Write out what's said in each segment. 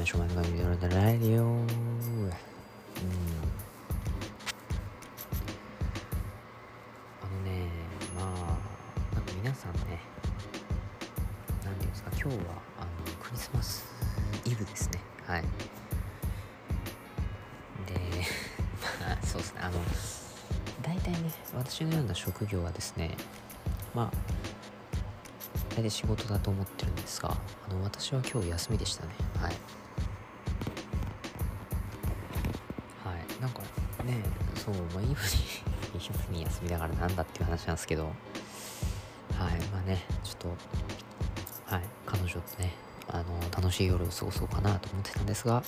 めしょうがないのでラジオうん。あのねまあなんか皆さんね何ていうんですか今日はあのクリスマスイブですね。はい。で まあそうですね。あの大体ね私のような職業はですねまあ大体仕事だと思ってるんですがあの私は今日休みでしたね。はい。ねそうまあイブに イブに休みだからなんだっていう話なんですけど。はいまあねちょっとはい彼女とねあの楽しい夜を過ごそうかなと思ってたんですが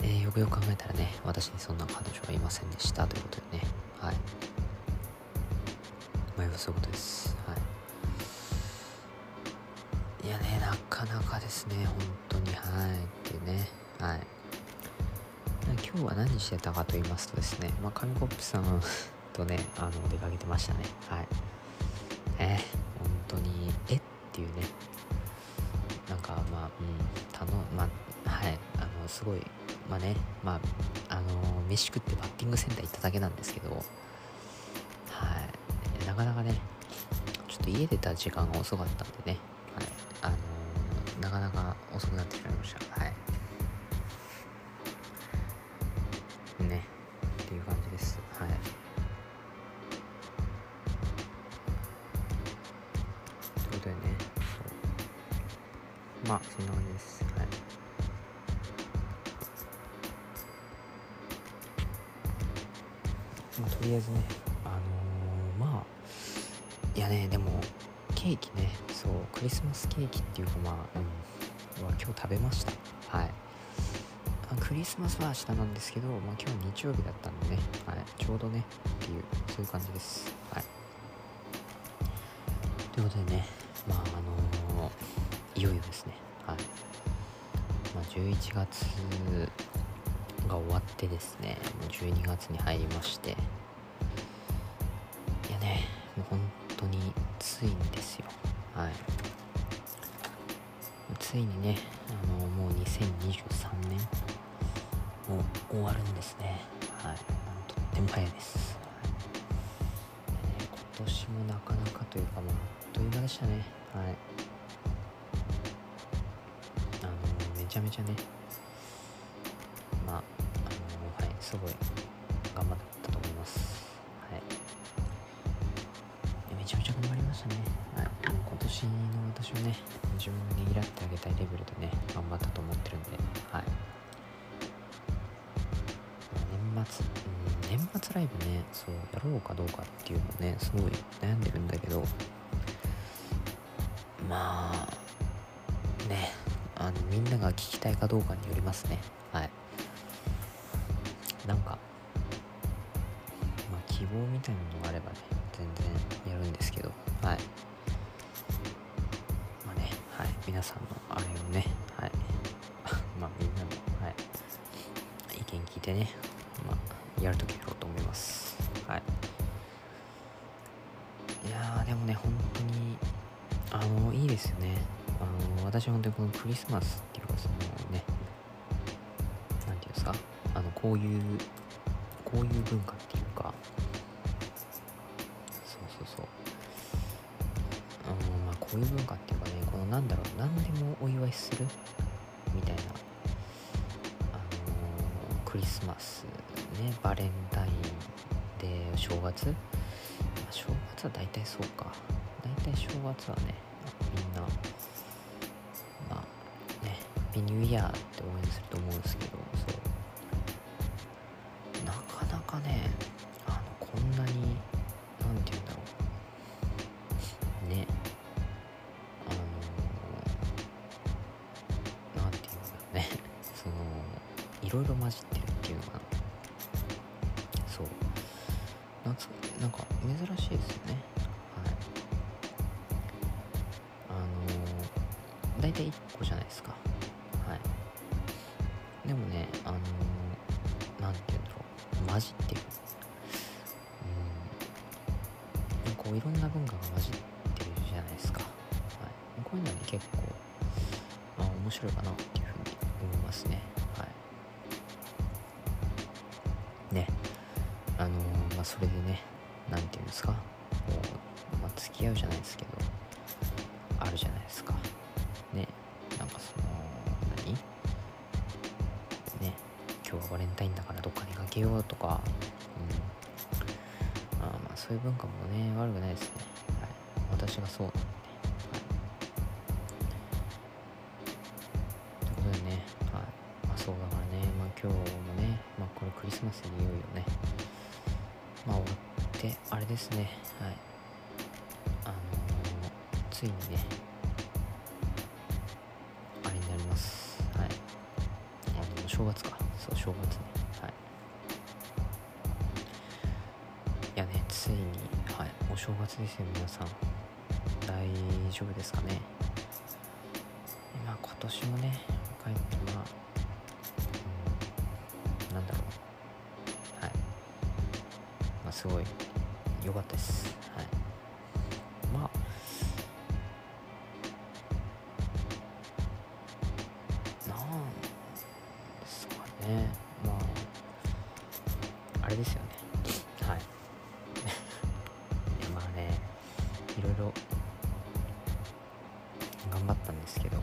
えー、よくよく考えたらね私にそんな彼女はいませんでしたということでねはい。まあそういうことです。はい。いやねなかなかですね本当に。はい。ってね。はい。今日は何してたかと言いますとですねまあ紙コップさん とねあの出かけてましたね。はい。えー、本当にえ？っていうね。なんかまあうんたのまあはい。あのすごいまあねまああの飯食ってバッティングセンター行っただけなんですけどはい。なかなかねちょっと家出た時間が遅かったんでね。はい。あのなかなか遅くなってしまいました。はい。とりあえずねあのー、まあいやねでもケーキねそうクリスマスケーキっていうかまあうんは今日食べました。はい。クリスマスは明日なんですけど、まあ、今日日曜日だったんでね、はい、ちょうどねっていうそういう感じです。はい。ということでねまああのー、いよいよですね。はい。まあ11月が終わってですねもう12月に入りましていにですよ。はい。ついにねあのもう2023年。もう終わるんですね。はい。とっても早いです、はい。ね、今年もなかなかというかまああっという間でしたね。はい。あのめちゃめちゃねまあ、あのはい、すごい頑張ったしたね。はい。今年の私をね、自分をねぎらってあげたいレベルでね、頑張ったと思ってるんで、はい。年末、うん、年末ライブね、そう、やろうかどうかっていうのね、すごい悩んでるんだけど、まあ、ね、あのみんなが聞きたいかどうかによりますね。はい。なんか、希望みたいなのがあればね、全然やるんですけど、はい。まあね、はい、皆さんのあれをね、はい。まあ、みんなの、はい、意見聞いてね、まあ、やるときやろうと思います。はい。いやでもね、本当に、あの、いいですよね。あの、私は本当にこのクリスマスっていうか、そのね、なんていうんですか、あのこういうこういう文化こういう文化っていうかねこのなんだろう何でもお祝いする？みたいな。あのー、クリスマスねバレンタインで正月、正月は大体そうか。大体正月はねみんなまあねビニューイヤーって応援すると思うんですけどそう。なかねあのろいろ混じってるっていうのか。なそう。なんつなんか珍しいですよね。はい。あの大体1個じゃないですか。はい。でもねあの何て言うんだろう。混じってる。うん。こういろんな文化が混じってるじゃないですか、はい、こういうのはね結構まあ面白いかなっていうふうに思いますね。ねあのー、まあそれでね何て言うんですかこう、まあ、付き合うじゃないですけどあるじゃないですか。ねなんかその何？ね今日はバレンタインだからどっか出かけようとかうん。まあまあそういう文化もね悪くないですね。はい。私がそうなんで。はい。ということでねはい。まあそうだからねまあ今日もねまあこれクリスマスにいよいよねまあ終わってあれですねはい。あのー、ついにねあれになります。はい。あの正月か。そう正月ね。はい。いやねついにはい。お正月ですよ皆さん。大丈夫ですかね。まあ今年もね帰ってまあ、すごい。良かったです。はい。まあ。なんですかね。まあ。あれですよね。はい。いやまあね。いろいろ頑張ったんですけど。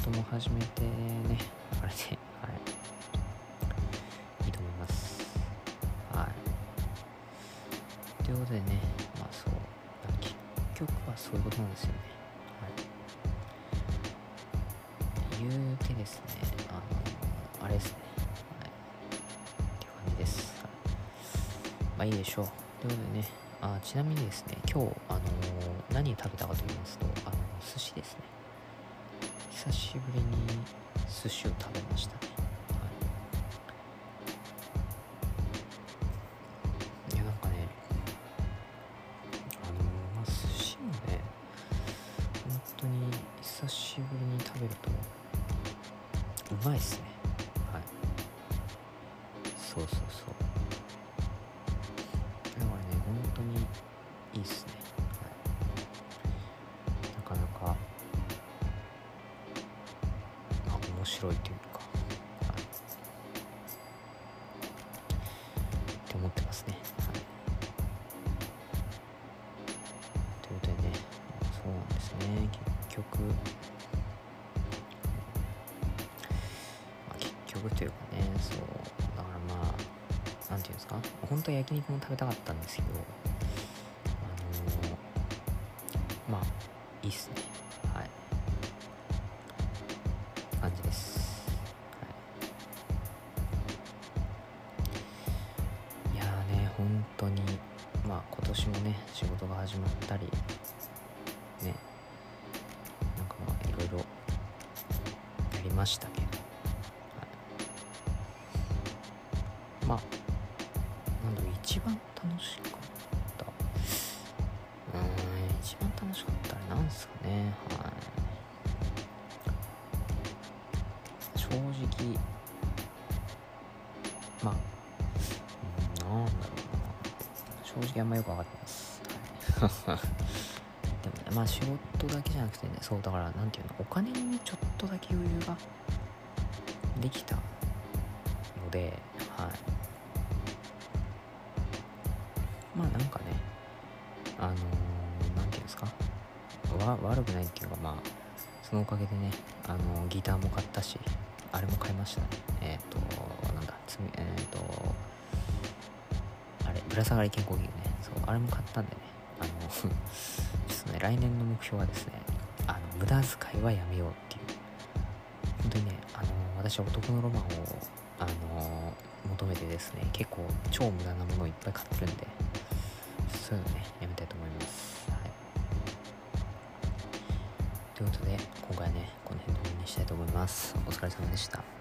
事も始めてね。あれではい。いいと思います。はい。ということでねまあそう結局はそういうことなんですよね。はい。言うてですねあのあれですね。はい。っていう感じです、い、まあいいでしょう。ということでねあちなみにですね今日あの何食べたかと言いますとあの寿司ですね。久しぶりに寿司を食べました。ね、はい、いやなんかねあのまあ寿司もね本当に久しぶりに食べるとうまいっすね。はい。そうそう。白いというか、はい、って思ってますね、はい、ということでねそうなんですね。結局。まあ結局というかねそう。だからまあなんていうんですか？本当は焼肉も食べたかったんですけどあのー、まあいいっすね。年もね仕事が始まったりねなんかまあいろいろやりましたけど、はい、まあなんだろう一番楽しかった。うん一番楽しかったあれなんですかね。はい。正直正直あんまよく分かってないです、はい、でもねまあ仕事だけじゃなくてねそうだからなんていうのお金にちょっとだけ余裕ができたのではい。まあなんかねあのー、なんていうんですか？わ悪くないっていうかまあそのおかげでねあのーギターも買ったしあれも買いましたね。えっ、となんだえっ、とあれぶら下がり健康器具ね。そうあれも買ったんでね。あの ちょっとね来年の目標はですねあの無駄遣いはやめようっていう。本当にねあの私は男のロマンをあの求めてですね結構超無駄なものをいっぱい買ってるんでそういうのねやめたいと思います。はい。ということで今回はねこの辺で終わりにしたいと思います。お疲れ様でした。